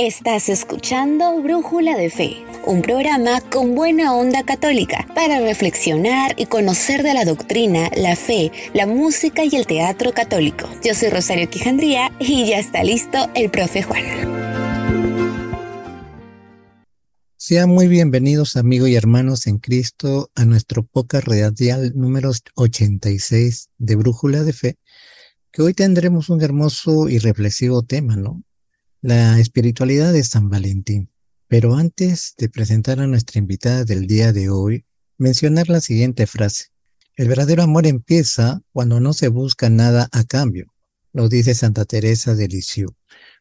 Estás escuchando Brújula de Fe, un programa con buena onda católica para reflexionar y conocer de la doctrina, la fe, la música y el teatro católico. Yo soy Rosario Quijandría y ya está listo el profe Juan. Sean muy bienvenidos amigos y hermanos en Cristo a nuestro poca radial número 86 de Brújula de Fe, que hoy tendremos un hermoso y reflexivo tema, ¿no? La espiritualidad de San Valentín. Pero antes de presentar a nuestra invitada del día de hoy, mencionar la siguiente frase. El verdadero amor empieza cuando no se busca nada a cambio, lo dice Santa Teresa de Lisieux.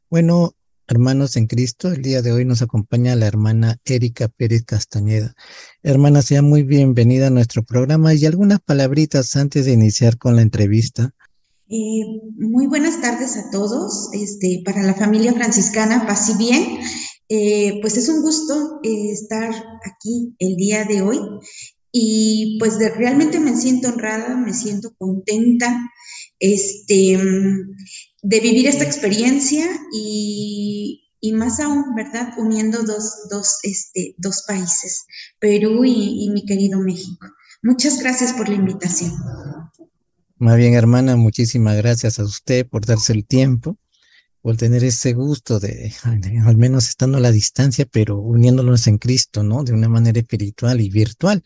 Bueno, hermanos en Cristo, el día de hoy nos acompaña la hermana Erika Pérez Castañeda. Hermana, sea muy bienvenida a nuestro programa y algunas palabritas antes de iniciar con la entrevista eh, muy buenas tardes a todos. Este, para la familia franciscana, paz y bien. Eh, pues es un gusto eh, estar aquí el día de hoy y pues realmente me siento honrada, me siento contenta este, de vivir esta experiencia y, más aún, ¿verdad? Uniendo dos, dos, este, dos países, Perú y, y mi querido México. Muchas gracias por la invitación. Más bien, hermana, muchísimas gracias a usted por darse el tiempo, por tener ese gusto de, al menos estando a la distancia, pero uniéndonos en Cristo, ¿no? De una manera espiritual y virtual,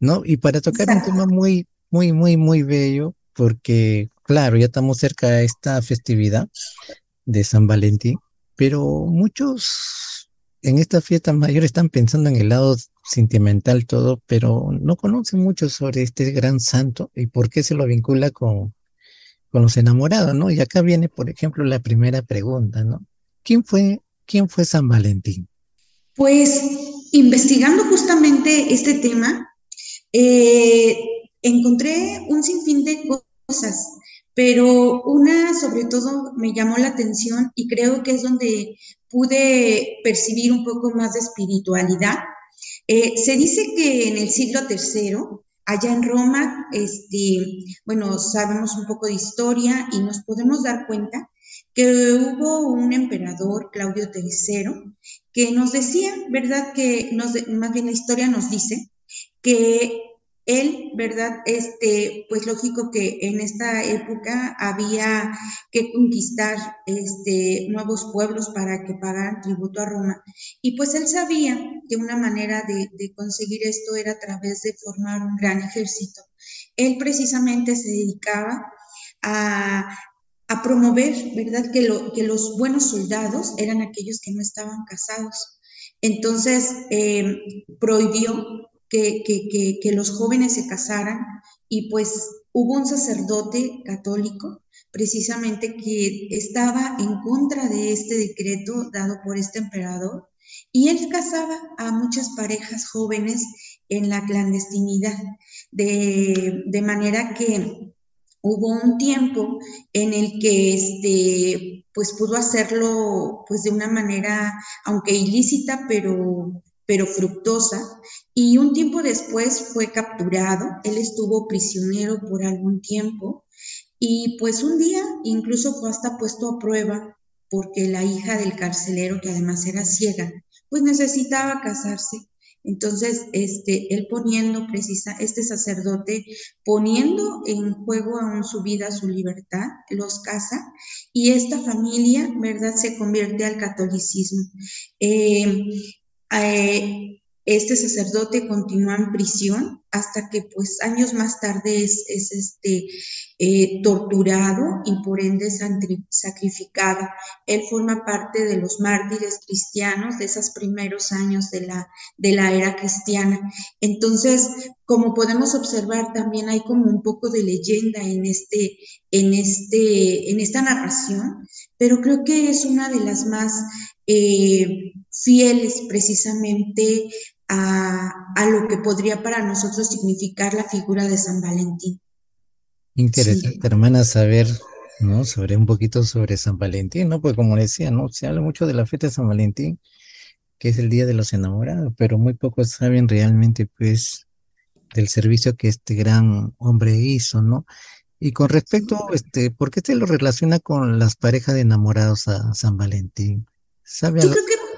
¿no? Y para tocar un tema muy, muy, muy, muy bello, porque, claro, ya estamos cerca de esta festividad de San Valentín, pero muchos en esta fiesta mayor están pensando en el lado sentimental todo, pero no conoce mucho sobre este gran santo y por qué se lo vincula con, con los enamorados, ¿no? Y acá viene, por ejemplo, la primera pregunta, ¿no? ¿Quién fue, quién fue San Valentín? Pues investigando justamente este tema, eh, encontré un sinfín de cosas, pero una sobre todo me llamó la atención y creo que es donde pude percibir un poco más de espiritualidad eh, se dice que en el siglo III, allá en Roma, este, bueno, sabemos un poco de historia y nos podemos dar cuenta que hubo un emperador, Claudio III, que nos decía, ¿verdad? Que nos, más bien la historia nos dice que él, ¿verdad? Este, pues lógico que en esta época había que conquistar este, nuevos pueblos para que pagaran tributo a Roma. Y pues él sabía que una manera de, conseguir esto era a través de formar un gran ejército. Él precisamente se dedicaba a, promover, ¿verdad? Que, lo, que los buenos soldados eran aquellos que no estaban casados. Entonces, eh, prohibió que, los jóvenes se casaran y pues hubo un sacerdote católico precisamente que estaba en contra de este decreto dado por este emperador y él casaba a muchas parejas jóvenes en la clandestinidad, de, de manera que hubo un tiempo en el que este, pues pudo hacerlo pues de una manera, aunque ilícita, pero pero fructosa, y un tiempo después fue capturado, él estuvo prisionero por algún tiempo, y pues un día incluso fue hasta puesto a prueba porque la hija del carcelero, que además era ciega, pues necesitaba casarse. Entonces, este, él poniendo precisa, este sacerdote poniendo en juego aún su vida, su libertad, los casa y esta familia, ¿verdad?, se convierte al catolicismo. Eh, eh, este sacerdote continúa en prisión hasta que pues años más tarde es, este, eh, torturado y por ende sacrificado. Él forma parte de los mártires cristianos de esos primeros años de la, de la era cristiana. Entonces, como podemos observar, también hay como un poco de leyenda en, este, en, este, en esta narración, pero creo que es una de las más eh, fieles precisamente a, lo que podría para nosotros significar la figura de San Valentín. Interesante, hermana, saber, ¿no? Sobre un poquito sobre San Valentín, ¿no? Pues como decía, ¿no? Se habla mucho de la fiesta de San Valentín, que es el Día de los Enamorados, pero muy pocos saben realmente, pues, del servicio que este gran hombre hizo, ¿no? Y con respecto, este, ¿por qué se lo relaciona con las parejas de enamorados a San Valentín? ¿Sabe yo creo que...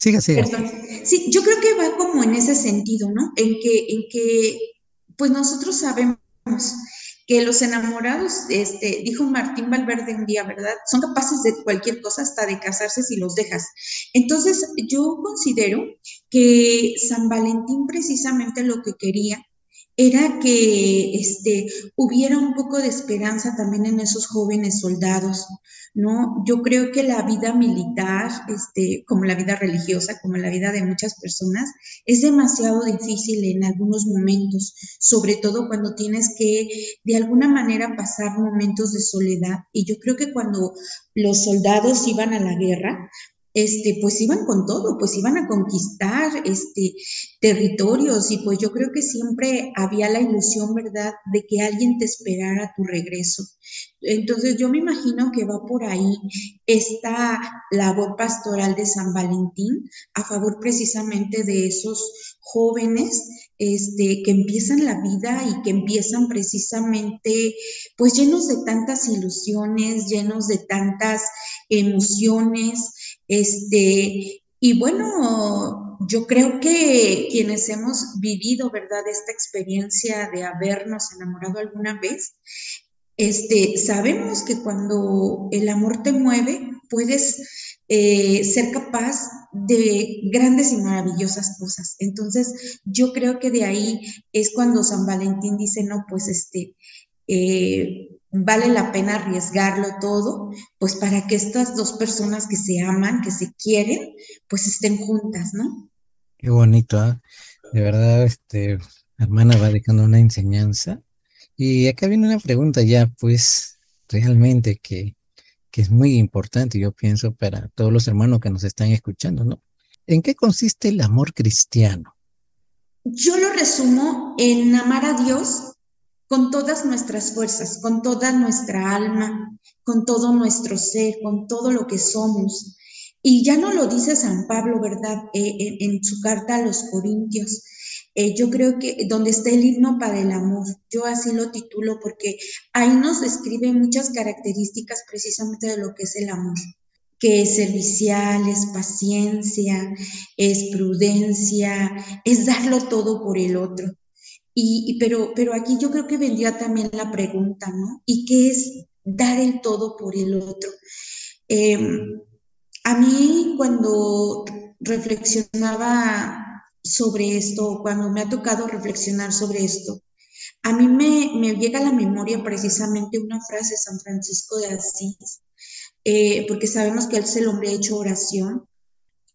Siga, siga. Sí, yo creo que va como en ese sentido, ¿no? En que, en que, pues nosotros sabemos que los enamorados, este, dijo Martín Valverde un día, ¿verdad? Son capaces de cualquier cosa, hasta de casarse si los dejas. Entonces, yo considero que San Valentín precisamente lo que quería era que este, hubiera un poco de esperanza también en esos jóvenes soldados, ¿no? Yo creo que la vida militar, este, como la vida religiosa, como la vida de muchas personas, es demasiado difícil en algunos momentos, sobre todo cuando tienes que de alguna manera pasar momentos de soledad. Y yo creo que cuando los soldados iban a la guerra, este, pues iban con todo, pues iban a conquistar este, territorios y pues yo creo que siempre había la ilusión, ¿verdad?, de que alguien te esperara a tu regreso. Entonces yo me imagino que va por ahí esta labor pastoral de San Valentín a favor precisamente de esos jóvenes este, que empiezan la vida y que empiezan precisamente pues llenos de tantas ilusiones, llenos de tantas emociones, este, y bueno, yo creo que quienes hemos vivido, ¿verdad?, esta experiencia de habernos enamorado alguna vez, este, sabemos que cuando el amor te mueve, puedes eh, ser capaz de grandes y maravillosas cosas. Entonces, yo creo que de ahí es cuando San Valentín dice, no, pues este, eh, vale la pena arriesgarlo todo, pues para que estas dos personas que se aman, que se quieren, pues estén juntas, ¿no? Qué bonito, ¿eh? De verdad, este, hermana va dejando una enseñanza. Y acá viene una pregunta ya, pues, realmente que, que es muy importante, yo pienso, para todos los hermanos que nos están escuchando, ¿no? ¿En qué consiste el amor cristiano? Yo lo resumo en amar a Dios con todas nuestras fuerzas, con toda nuestra alma, con todo nuestro ser, con todo lo que somos. Y ya no lo dice San Pablo, ¿verdad? Eh, en, su carta a los Corintios. Eh, yo creo que donde está el himno para el amor, yo así lo titulo porque ahí nos describe muchas características precisamente de lo que es el amor, que es servicial, es paciencia, es prudencia, es darlo todo por el otro. Y, pero, pero aquí yo creo que vendría también la pregunta, ¿no? ¿Y qué es dar el todo por el otro? Em, a mí cuando reflexionaba sobre esto, cuando me ha tocado reflexionar sobre esto, a mí me, me llega a la memoria precisamente una frase de San Francisco de Asís, eh, porque sabemos que él es el hombre hecho oración,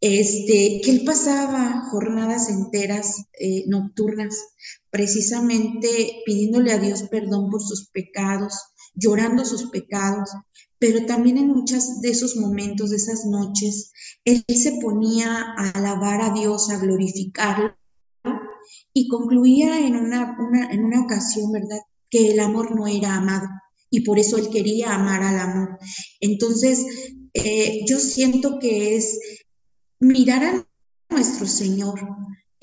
este, que él pasaba jornadas enteras eh, nocturnas, precisamente pidiéndole a Dios perdón por sus pecados, llorando sus pecados, pero también en muchos de esos momentos, de esas noches, él se ponía a alabar a Dios, a glorificarlo, y concluía en una, en una ocasión, ¿verdad?, que el amor no era amado y por eso él quería amar al amor. Entonces, eh, yo siento que es mirar a nuestro Señor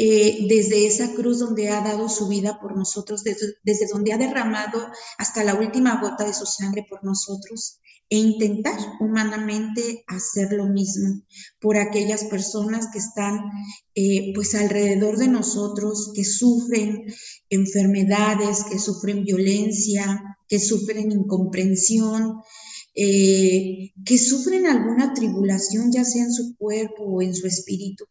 eh, desde esa cruz donde ha dado su vida por nosotros, desde, donde ha derramado hasta la última gota de su sangre por nosotros e intentar humanamente hacer lo mismo por aquellas personas que están eh, pues alrededor de nosotros, que sufren enfermedades, que sufren violencia, que sufren incomprensión, eh, que sufren alguna tribulación, ya sea en su cuerpo o en su espíritu.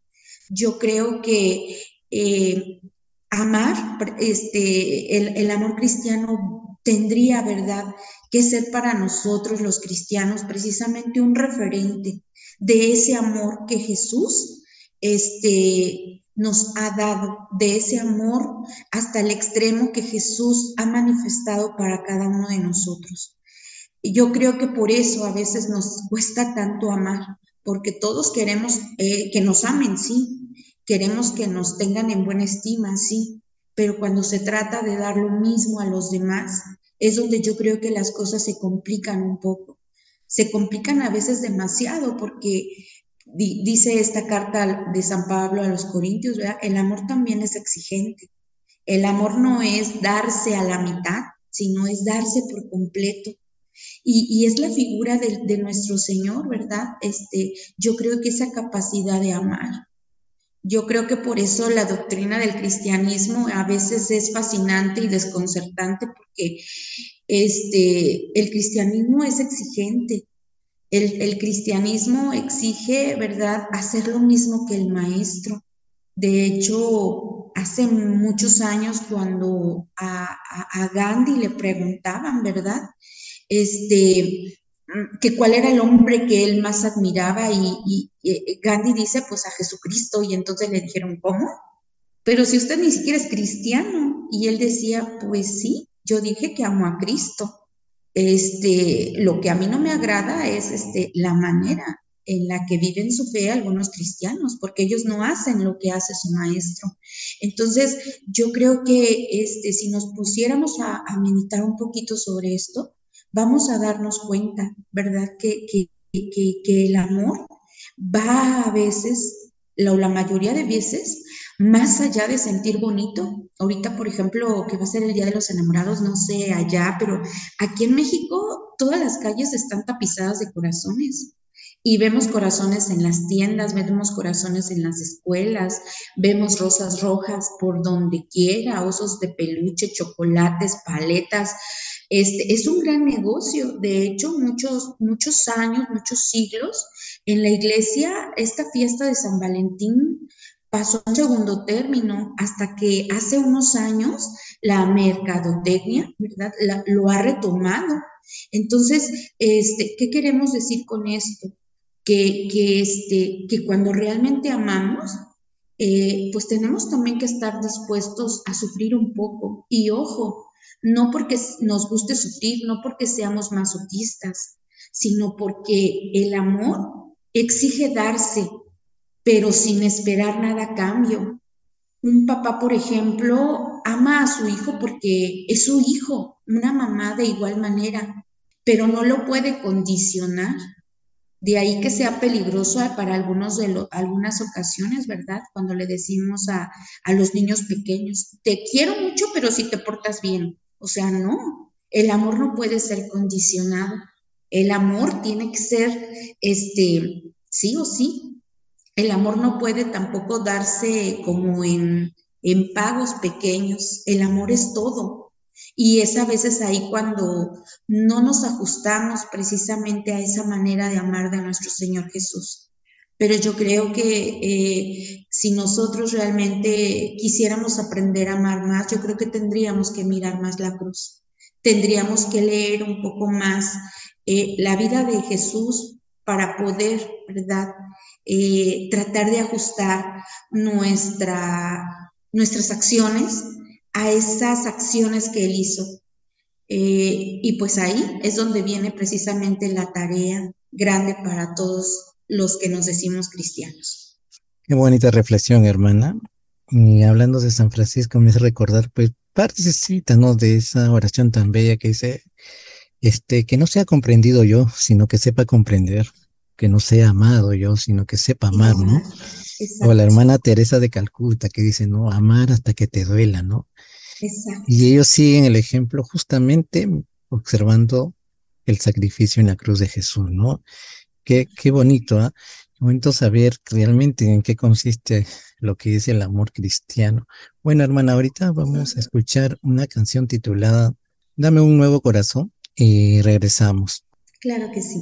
Yo creo que eh, amar, este, el, el amor cristiano tendría, ¿verdad?, que ser para nosotros los cristianos precisamente un referente de ese amor que Jesús este, nos ha dado, de ese amor hasta el extremo que Jesús ha manifestado para cada uno de nosotros. Y yo creo que por eso a veces nos cuesta tanto amar, porque todos queremos eh, que nos amen, sí, queremos que nos tengan en buena estima, sí, pero cuando se trata de dar lo mismo a los demás, es donde yo creo que las cosas se complican un poco. Se complican a veces demasiado porque dice esta carta de San Pablo a los Corintios, el amor también es exigente. El amor no es darse a la mitad, sino es darse por completo Y, es la figura de, de, nuestro Señor, ¿verdad? Este, yo creo que esa capacidad de amar. Yo creo que por eso la doctrina del cristianismo a veces es fascinante y desconcertante porque este, el cristianismo es exigente. El, el cristianismo exige, ¿verdad?, hacer lo mismo que el maestro. De hecho, hace muchos años cuando a, Gandhi le preguntaban, ¿verdad? Este, que cuál era el hombre que él más admiraba y, y, Gandhi dice pues a Jesucristo y entonces le dijeron, ¿cómo? Pero si usted ni siquiera es cristiano y él decía, pues sí, yo dije que amo a Cristo. Este, lo que a mí no me agrada es este, la manera en la que viven su fe algunos cristianos, porque ellos no hacen lo que hace su maestro. Entonces, yo creo que este, si nos pusiéramos a, meditar un poquito sobre esto, vamos a darnos cuenta, ¿verdad? Que, que, que, el amor va a veces, la, la mayoría de veces, más allá de sentir bonito. Ahorita, por ejemplo, que va a ser el Día de los Enamorados, no sé allá, pero aquí en México todas las calles están tapizadas de corazones y vemos corazones en las tiendas, vemos corazones en las escuelas, vemos rosas rojas por donde quiera, osos de peluche, chocolates, paletas. Este, es un gran negocio. De hecho, muchos, muchos años, muchos siglos, en la iglesia, esta fiesta de San Valentín pasó a segundo término hasta que hace unos años la mercadotecnia, ¿verdad? lo ha retomado. Entonces, este, ¿qué queremos decir con esto? que, este, que cuando realmente amamos, eh, pues tenemos también que estar dispuestos a sufrir un poco. Y ojo, no porque nos guste sufrir, no porque seamos masoquistas, sino porque el amor exige darse, pero sin esperar nada a cambio. Un papá, por ejemplo, ama a su hijo porque es su hijo, una mamá de igual manera, pero no lo puede condicionar de ahí que sea peligroso para algunos de algunas ocasiones, ¿verdad? Cuando le decimos a, a los niños pequeños, te quiero mucho, pero si te portas bien. O sea, no, el amor no puede ser condicionado. El amor tiene que ser, este, sí o sí. El amor no puede tampoco darse como en, en pagos pequeños. El amor es todo. Y es a veces ahí cuando no nos ajustamos precisamente a esa manera de amar de nuestro Señor Jesús. Pero yo creo que eh, si nosotros realmente quisiéramos aprender a amar más, yo creo que tendríamos que mirar más la cruz. Tendríamos que leer un poco más eh, la vida de Jesús para poder, ¿verdad? Eh, tratar de ajustar nuestra, nuestras acciones a esas acciones que él hizo. Eh, y pues ahí es donde viene precisamente la tarea grande para todos los que nos decimos cristianos. Qué bonita reflexión, hermana. Y hablando de San Francisco, me hace recordar, pues, partecita, ¿no? De esa oración tan bella que dice, este, que no sea comprendido yo, sino que sepa comprender, que no sea amado yo, sino que sepa amar, ¿no? O la hermana Teresa de Calcuta que dice, no, amar hasta que te duela, ¿no? Y ellos siguen el ejemplo justamente observando el sacrificio en la cruz de Jesús, ¿no? Qué, qué bonito, ¿ah? Qué bonito saber realmente en qué consiste lo que es el amor cristiano. Bueno, hermana, ahorita vamos a escuchar una canción titulada Dame un nuevo corazón y regresamos. Claro que sí.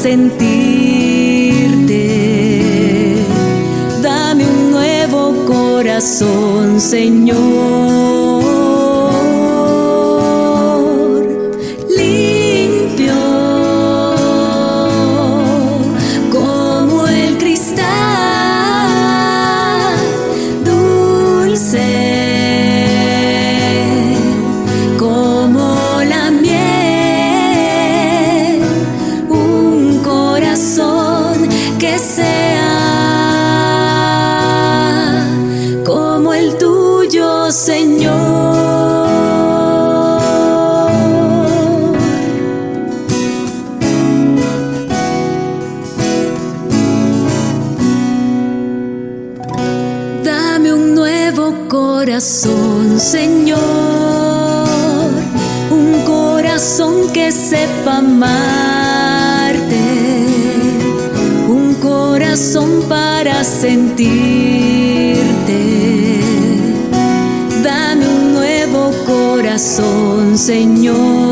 sentirte. Dame un nuevo corazón, Señor. Señor, un corazón que sepa amarte, un corazón para sentirte. Dame un nuevo corazón, Señor.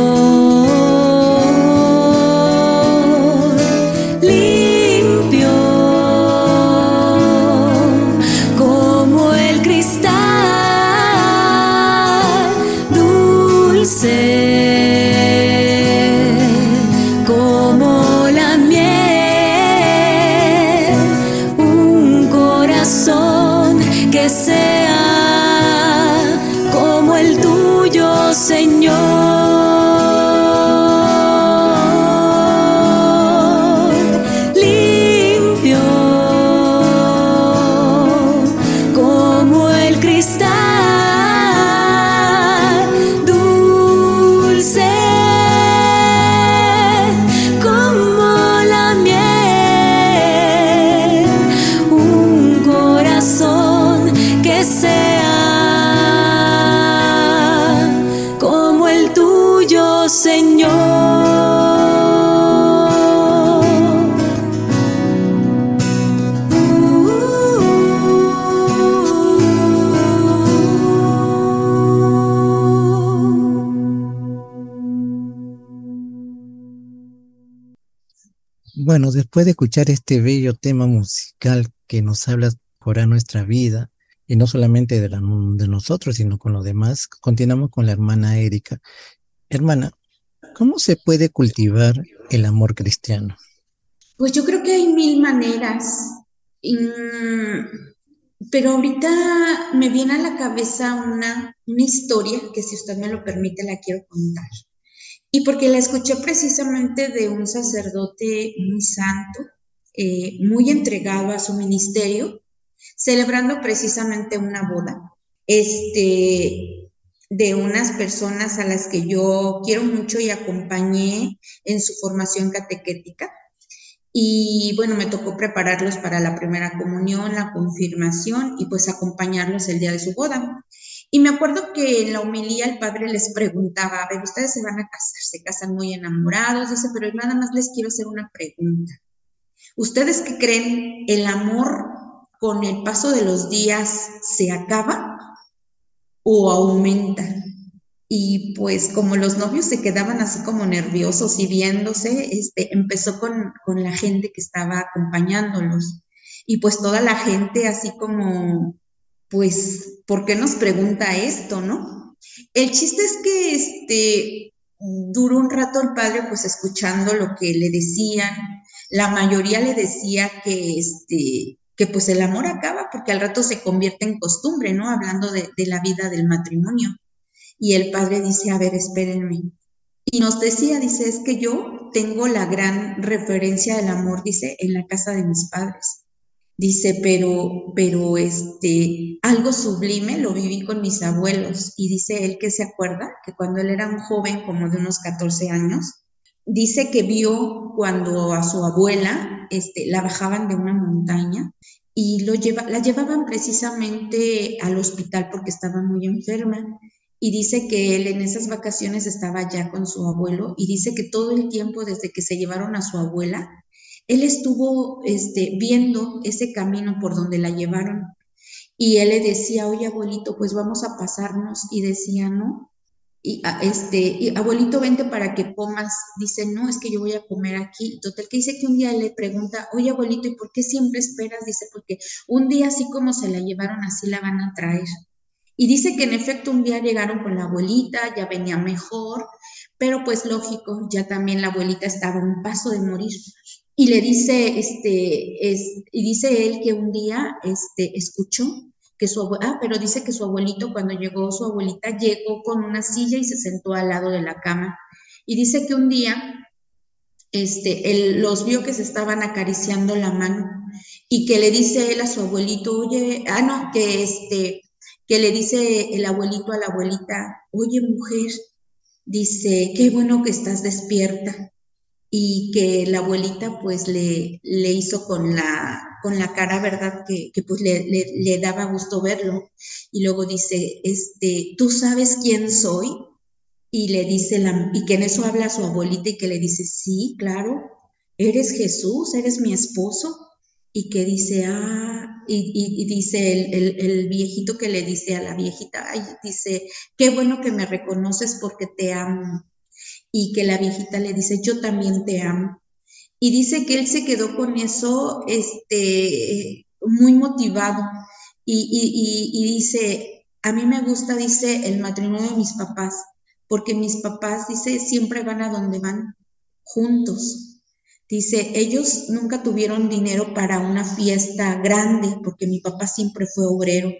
Bueno, después de escuchar este bello tema musical que nos habla a nuestra vida, y no solamente de, de nosotros, sino con los demás, continuamos con la hermana Erika. Hermana, ¿cómo se puede cultivar el amor cristiano? Pues yo creo que hay mil maneras, pero ahorita me viene a la cabeza una historia que si usted me lo permite la quiero contar. Y porque la escuché precisamente de un sacerdote muy santo, eh, muy entregado a su ministerio, celebrando precisamente una boda, este, de unas personas a las que yo quiero mucho y acompañé en su formación catequética. Y bueno, me tocó prepararlos para la primera comunión, la confirmación y pues acompañarlos el día de su boda. Y me acuerdo que en la homilía el padre les preguntaba, a ver, ustedes se van a casar, se casan muy enamorados, dice, pero nada más les quiero hacer una pregunta. ¿Ustedes qué creen? ¿El amor con el paso de los días se acaba o aumenta? Y pues como los novios se quedaban así como nerviosos y viéndose, este, empezó con, con la gente que estaba acompañándolos. Y pues toda la gente así como pues, ¿por qué nos pregunta esto, no? El chiste es que este, duró un rato el padre pues escuchando lo que le decían. La mayoría le decía que este, que pues el amor acaba porque al rato se convierte en costumbre, ¿no? Hablando de, de la vida del matrimonio. Y el padre dice, a ver, espérenme. Y nos decía, dice, es que yo tengo la gran referencia del amor, dice, en la casa de mis padres. Dice, pero, pero este, algo sublime lo viví con mis abuelos. Y dice él que se acuerda que cuando él era un joven, como de unos 14 años, dice que vio cuando a su abuela este, la bajaban de una montaña y lo lleva, la llevaban precisamente al hospital porque estaba muy enferma. Y dice que él en esas vacaciones estaba ya con su abuelo y dice que todo el tiempo desde que se llevaron a su abuela, él estuvo este, viendo ese camino por donde la llevaron y él le decía, oye abuelito, pues vamos a pasarnos y decía, no, y este, y, abuelito, vente para que comas. Dice, no, es que yo voy a comer aquí. Total, que dice que un día le pregunta, oye, abuelito, ¿y por qué siempre esperas? Dice, porque un día así como se la llevaron, así la van a traer. Y dice que en efecto un día llegaron con la abuelita, ya venía mejor, pero pues lógico, ya también la abuelita estaba a un paso de morir. Y le dice, este, es, y dice él que un día, este, escuchó que su ah, pero dice que su abuelito, cuando llegó su abuelita, llegó con una silla y se sentó al lado de la cama. Y dice que un día, este, él los vio que se estaban acariciando la mano y que le dice él a su abuelito, oye, ah, no, que este, que le dice el abuelito a la abuelita, oye mujer, dice, qué bueno que estás despierta. Y que la abuelita pues le, le hizo con la, con la cara, ¿verdad? Que, que pues le, le, daba gusto verlo. Y luego dice, este, ¿tú sabes quién soy? Y le dice, la, y que en eso habla su abuelita y que le dice, sí, claro, eres Jesús, eres mi esposo. Y que dice, ah, y, dice el, viejito que le dice a la viejita, ay, dice, qué bueno que me reconoces porque te amo. Y que la viejita le dice, yo también te amo. Y dice que él se quedó con eso, este, muy motivado. Y, y dice, a mí me gusta, dice, el matrimonio de mis papás, porque mis papás, dice, siempre van a donde van, juntos Dice, ellos nunca tuvieron dinero para una fiesta grande porque mi papá siempre fue obrero.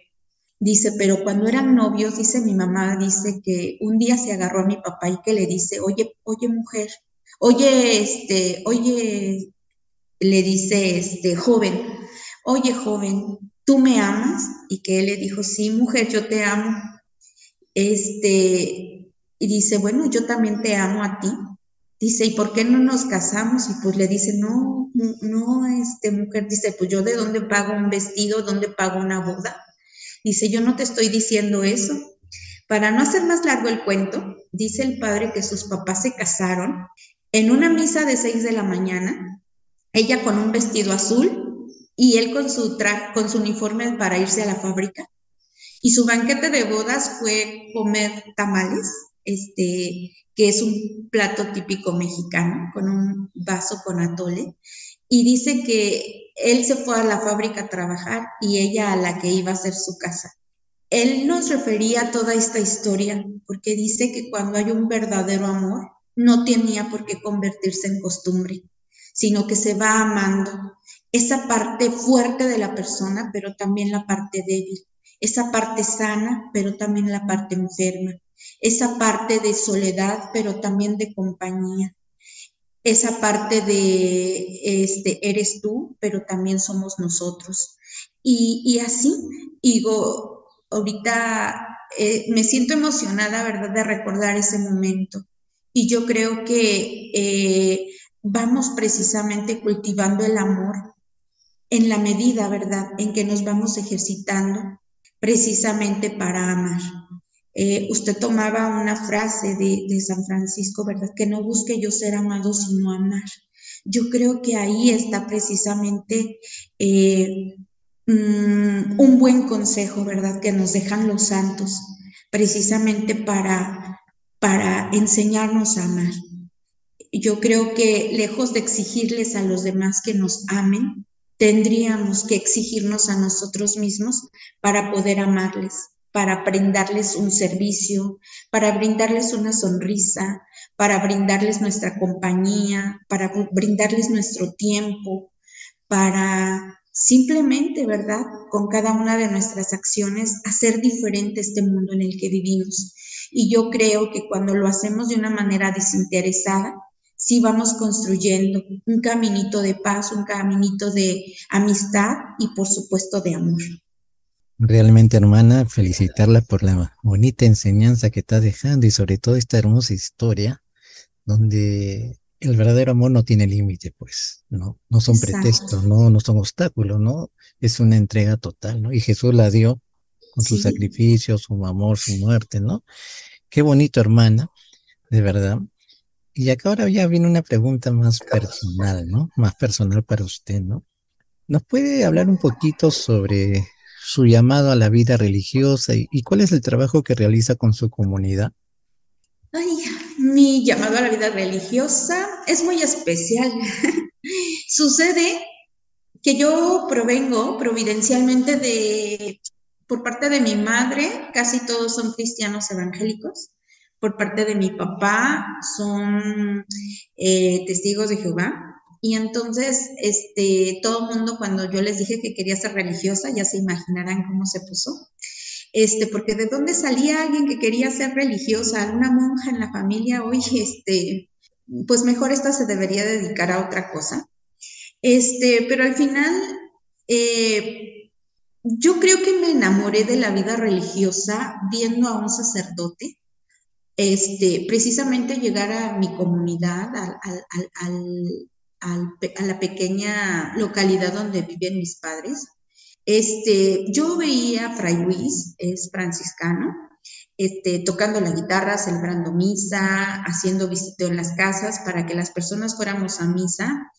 Dice, pero cuando eran novios, dice mi mamá, dice que un día se agarró a mi papá y que le dice, oye, oye mujer, oye, este, oye, le dice, este, joven, oye, joven, ¿tú me amas? Y que él le dijo, sí, mujer, yo te amo. Este, y dice, bueno, yo también te amo a ti. Dice, ¿y por qué no nos casamos? Y pues le dice, no, no, este mujer, dice, pues yo de dónde pago un vestido, dónde pago una boda. Dice, yo no te estoy diciendo eso. Para no hacer más largo el cuento, dice el padre que sus papás se casaron en una misa de seis de la mañana, ella con un vestido azul y él con su, con su uniforme para irse a la fábrica. Y su banquete de bodas fue comer tamales, este, que es un plato típico mexicano, con un vaso con atole, y dice que él se fue a la fábrica a trabajar y ella a la que iba a ser su casa. Él nos refería a toda esta historia porque dice que cuando hay un verdadero amor, no tenía por qué convertirse en costumbre, sino que se va amando. Esa parte fuerte de la persona, pero también la parte débil, esa parte sana, pero también la parte enferma, esa parte de soledad, pero también de compañía, esa parte de, este, eres tú, pero también somos nosotros. Y, así, digo, ahorita eh, me siento emocionada, ¿verdad?, de recordar ese momento. Y yo creo que eh, vamos precisamente cultivando el amor en la medida, ¿verdad?, en que nos vamos ejercitando precisamente para amar. Eh, usted tomaba una frase de, San Francisco, ¿verdad? Que no busque yo ser amado, sino amar. Yo creo que ahí está precisamente eh, mm, un buen consejo, ¿verdad? Que nos dejan los santos, precisamente para, para enseñarnos a amar. Yo creo que lejos de exigirles a los demás que nos amen, tendríamos que exigirnos a nosotros mismos para poder amarles para brindarles un servicio, para brindarles una sonrisa, para brindarles nuestra compañía, para brindarles nuestro tiempo, para simplemente, ¿verdad? Con cada una de nuestras acciones, hacer diferente este mundo en el que vivimos. Y yo creo que cuando lo hacemos de una manera desinteresada, sí vamos construyendo un caminito de paz, un caminito de amistad y por supuesto de amor. Realmente, hermana, felicitarla por la bonita enseñanza que está dejando y sobre todo esta hermosa historia donde el verdadero amor no tiene límite, pues, ¿no? No son pretextos, no, no son obstáculos, ¿no? Es una entrega total, ¿no? Y Jesús la dio con su sacrificio, su amor, su muerte, ¿no? Qué bonito, hermana, de verdad. Y acá ahora ya viene una pregunta más personal, ¿no? Más personal para usted, ¿no? ¿Nos puede hablar un poquito sobre su llamado a la vida religiosa y, cuál es el trabajo que realiza con su comunidad? Ay, mi llamado a la vida religiosa es muy especial. Sucede que yo provengo providencialmente de por parte de mi madre, casi todos son cristianos evangélicos. Por parte de mi papá, son eh, testigos de Jehová. Y entonces, este, todo el mundo, cuando yo les dije que quería ser religiosa, ya se imaginarán cómo se puso. Este, porque de dónde salía alguien que quería ser religiosa, alguna monja en la familia, oye, este, pues mejor esta se debería dedicar a otra cosa. Este, pero al final, eh, yo creo que me enamoré de la vida religiosa viendo a un sacerdote, este, precisamente llegar a mi comunidad, a la pequeña localidad donde viven mis padres. Este, yo veía a Fray Luis, es franciscano, este, tocando la guitarra, celebrando misa, haciendo visiteo en las casas para que las personas fuéramos a misa,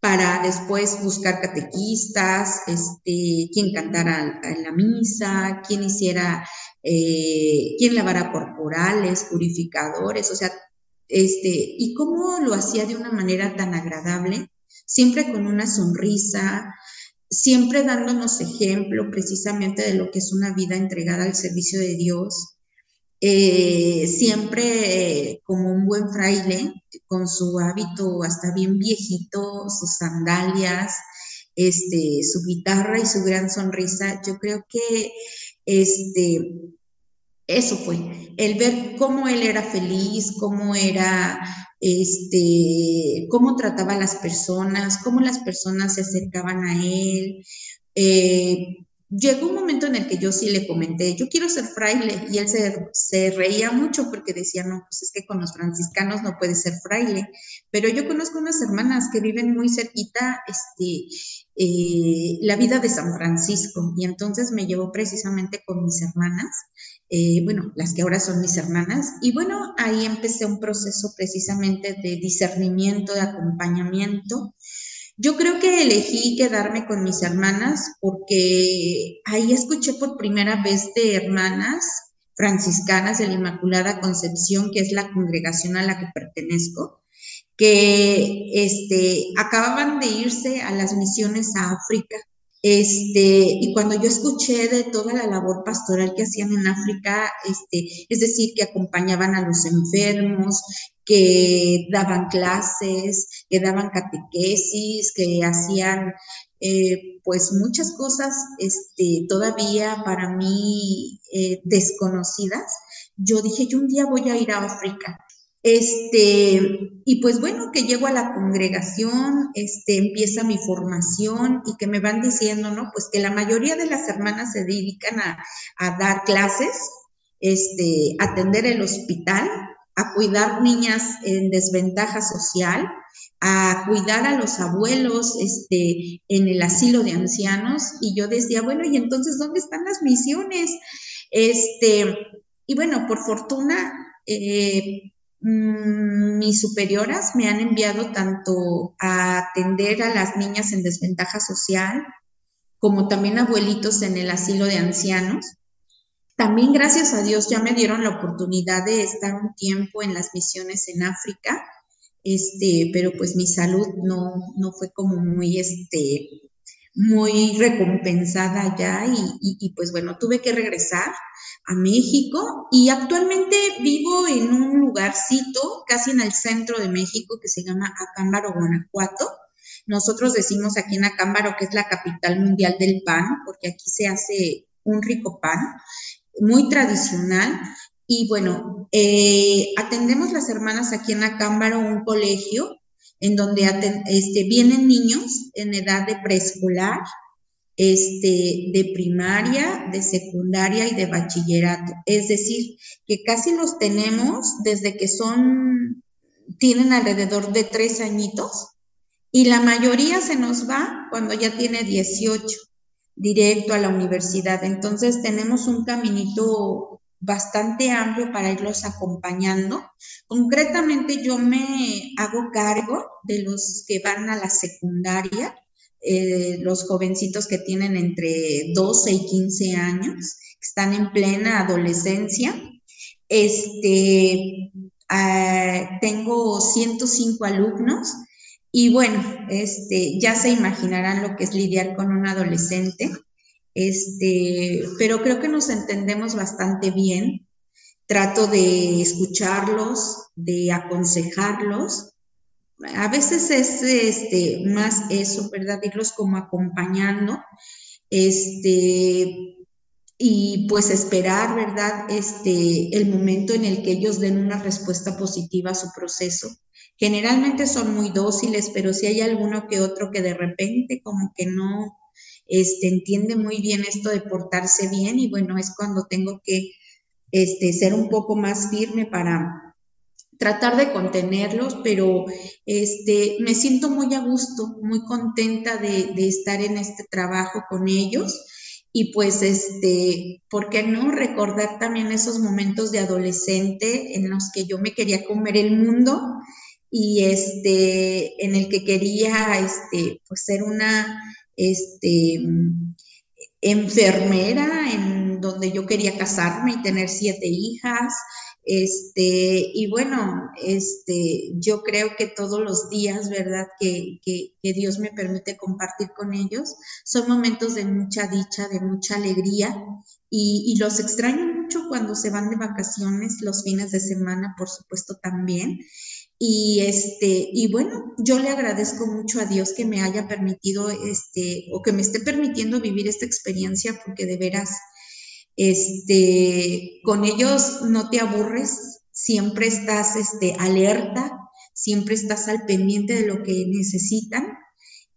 para después buscar catequistas, este, quien cantara en la misa, quien hiciera, eh, quien lavara corporales, purificadores, o sea, este, y cómo lo hacía de una manera tan agradable, siempre con una sonrisa, siempre dándonos ejemplo precisamente de lo que es una vida entregada al servicio de Dios, eh, siempre como un buen fraile, con su hábito hasta bien viejito, sus sandalias, este, su guitarra y su gran sonrisa, yo creo que este, eso fue, el ver cómo él era feliz, cómo era, este, cómo trataba a las personas, cómo las personas se acercaban a él. Eh, llegó un momento en el que yo sí le comenté, yo quiero ser fraile, y él se, reía mucho porque decía, no, pues es que con los franciscanos no puede ser fraile, pero yo conozco unas hermanas que viven muy cerquita, este, eh, la vida de San Francisco, y entonces me llevó precisamente con mis hermanas, eh, bueno, las que ahora son mis hermanas, y bueno, ahí empecé un proceso precisamente de discernimiento, de acompañamiento, yo creo que elegí quedarme con mis hermanas porque ahí escuché por primera vez de hermanas franciscanas de la Inmaculada Concepción, que es la congregación a la que pertenezco, que este, acababan de irse a las misiones a África. Este, y cuando yo escuché de toda la labor pastoral que hacían en África, este, es decir, que acompañaban a los enfermos, que daban clases, que daban catequesis, que hacían eh, pues muchas cosas este, todavía para mí eh, desconocidas. Yo dije, yo un día voy a ir a África. Este, y pues bueno, que llego a la congregación, este, empieza mi formación y que me van diciendo, ¿no? Pues que la mayoría de las hermanas se dedican a, a dar clases, este, atender el hospital, a cuidar niñas en desventaja social, a cuidar a los abuelos este, en el asilo de ancianos. Y yo decía, bueno, ¿y entonces dónde están las misiones? Este, y bueno, por fortuna, eh, mis superioras me han enviado tanto a atender a las niñas en desventaja social, como también abuelitos en el asilo de ancianos. También gracias a Dios ya me dieron la oportunidad de estar un tiempo en las misiones en África, este, pero pues mi salud no, no fue como muy, este, muy recompensada ya y, y, pues bueno, tuve que regresar a México y actualmente vivo en un lugarcito casi en el centro de México que se llama Acámbaro, Guanajuato. Nosotros decimos aquí en Acámbaro que es la capital mundial del pan, porque aquí se hace un rico pan muy tradicional. Y bueno, eh, atendemos las hermanas aquí en Acámbaro un colegio en donde este, vienen niños en edad de preescolar, este, de primaria, de secundaria y de bachillerato. Es decir, que casi los tenemos desde que son, tienen alrededor de tres añitos y la mayoría se nos va cuando ya tiene 18 directo a la universidad. Entonces tenemos un caminito bastante amplio para irlos acompañando. Concretamente yo me hago cargo de los que van a la secundaria, eh, los jovencitos que tienen entre 12 y 15 años, que están en plena adolescencia. Este, ah, tengo 105 alumnos y bueno, este, ya se imaginarán lo que es lidiar con un adolescente. este, pero creo que nos entendemos bastante bien. Trato de escucharlos, de aconsejarlos. A veces es este, más eso, ¿verdad? Irlos como acompañando. Este, y pues esperar, ¿verdad? Este, el momento en el que ellos den una respuesta positiva a su proceso. Generalmente son muy dóciles, pero si hay alguno que otro que de repente como que no este, entiende muy bien esto de portarse bien y bueno, es cuando tengo que este, ser un poco más firme para tratar de contenerlos, pero este, me siento muy a gusto, muy contenta de, estar en este trabajo con ellos. Y pues este, ¿por qué no recordar también esos momentos de adolescente en los que yo me quería comer el mundo y este, en el que quería este, pues ser una este, enfermera, en donde yo quería casarme y tener siete hijas, este, y bueno, este, yo creo que todos los días, ¿verdad? Que, que, Dios me permite compartir con ellos, son momentos de mucha dicha, de mucha alegría, y, y, los extraño mucho cuando se van de vacaciones, los fines de semana, por supuesto, también. Y este, y bueno, yo le agradezco mucho a Dios que me haya permitido este, o que me esté permitiendo vivir esta experiencia, porque de veras, este, con ellos no te aburres, siempre estás este, alerta, siempre estás al pendiente de lo que necesitan.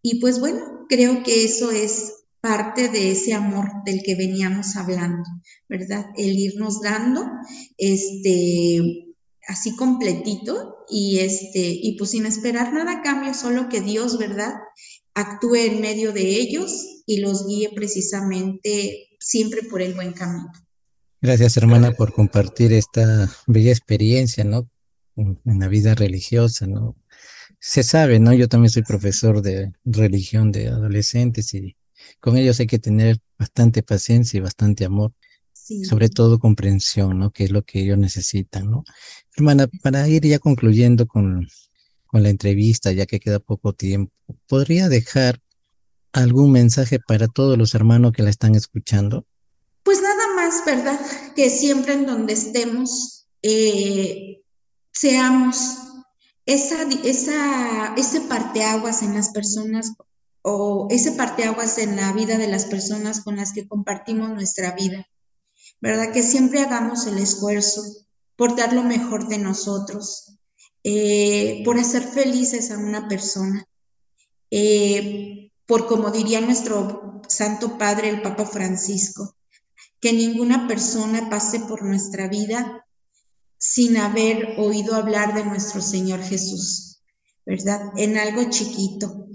Y pues bueno, creo que eso es parte de ese amor del que veníamos hablando, ¿verdad? El irnos dando, este, así completito y este y pues sin esperar nada a cambio, solo que Dios, ¿verdad? actúe en medio de ellos y los guíe precisamente siempre por el buen camino. Gracias, hermana, por compartir esta bella experiencia, ¿no? En la vida religiosa, ¿no? Se sabe, ¿no? Yo también soy profesor de religión de adolescentes y con ellos hay que tener bastante paciencia y bastante amor sobre todo comprensión, ¿no? Que es lo que ellos necesitan, ¿no? Hermana, para ir ya concluyendo con, con la entrevista, ya que queda poco tiempo, ¿podría dejar algún mensaje para todos los hermanos que la están escuchando? Pues nada más, ¿verdad? Que siempre en donde estemos, eh, seamos esa, esa, ese parteaguas en las personas o ese parteaguas en la vida de las personas con las que compartimos nuestra vida. ¿verdad? Que siempre hagamos el esfuerzo por dar lo mejor de nosotros, eh, por hacer felices a una persona, eh, por como diría nuestro Santo Padre, el Papa Francisco, que ninguna persona pase por nuestra vida sin haber oído hablar de nuestro Señor Jesús, ¿verdad? En algo chiquito.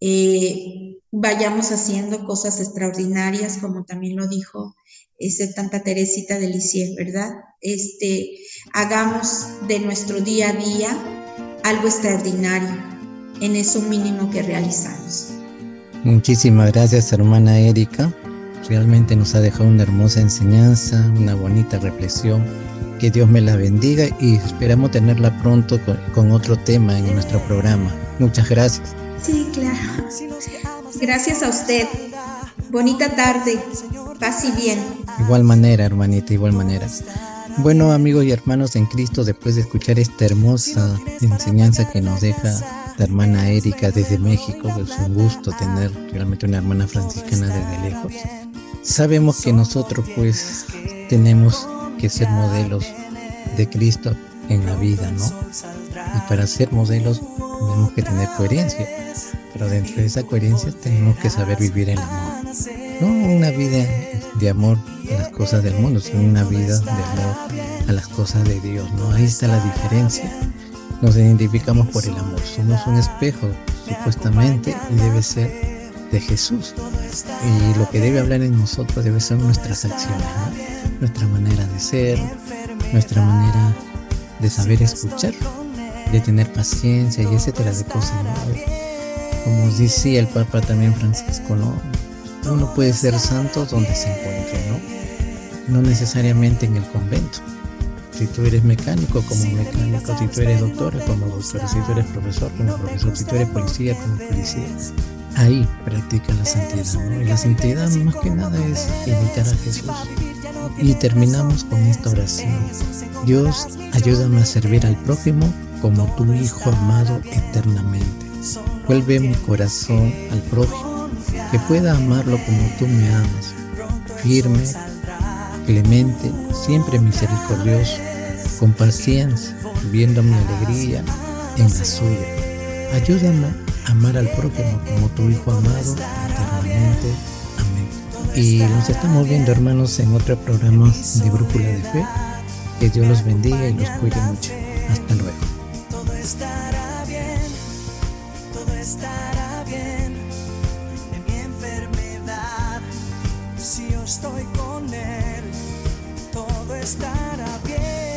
Eh, vayamos haciendo cosas extraordinarias, como también lo dijo ese Tanta Teresita de Lisieux, ¿verdad? Este, hagamos de nuestro día a día algo extraordinario en eso mínimo que realizamos. Muchísimas gracias, hermana Erika. Realmente nos ha dejado una hermosa enseñanza, una bonita reflexión. Que Dios me la bendiga y esperamos tenerla pronto con, con otro tema en nuestro programa. Muchas gracias. Sí, claro. Gracias a usted. Bonita tarde. Paz y bien. Igual manera, hermanita, igual manera. Bueno, amigos y hermanos en Cristo, después de escuchar esta hermosa enseñanza que nos deja la hermana Erika desde México, es un gusto tener realmente una hermana franciscana desde lejos. Sabemos que nosotros pues tenemos que ser modelos de Cristo en la vida, ¿no? Y para ser modelos tenemos que tener coherencia, pero dentro de esa coherencia tenemos que saber vivir el amor. No una vida de amor a las cosas del mundo, sino una vida de amor a las cosas de Dios, ¿no? Ahí está la diferencia. Nos identificamos por el amor, somos un espejo, supuestamente, y debe ser de Jesús. Y lo que debe hablar en nosotros debe ser nuestras acciones, nuestra manera de ser, nuestra manera de saber escuchar, de tener paciencia y etcétera de cosas. Como decía el Papa también Francisco, ¿no? Uno puede ser santo donde se encuentre, ¿no? No necesariamente en el convento. Si tú eres mecánico como mecánico, si tú eres doctor como doctor, si tú eres profesor como profesor, si tú eres policía como policía. ahí practica la santidad. ¿no? Y la santidad más que nada es imitar a Jesús. Y terminamos con esta oración. Dios, ayúdame a servir al prójimo como tu Hijo amado eternamente. Vuelve mi corazón al prójimo, que pueda amarlo como tú me amas, firme, clemente, siempre misericordioso, con paciencia, viendo mi alegría en la suya. Ayúdame a amar al prójimo como tu Hijo amado eternamente. Amén. Y nos estamos viendo hermanos en otro programa de Brújula de Fe. Que Dios los bendiga y los cuide mucho. Hasta luego. estará bien.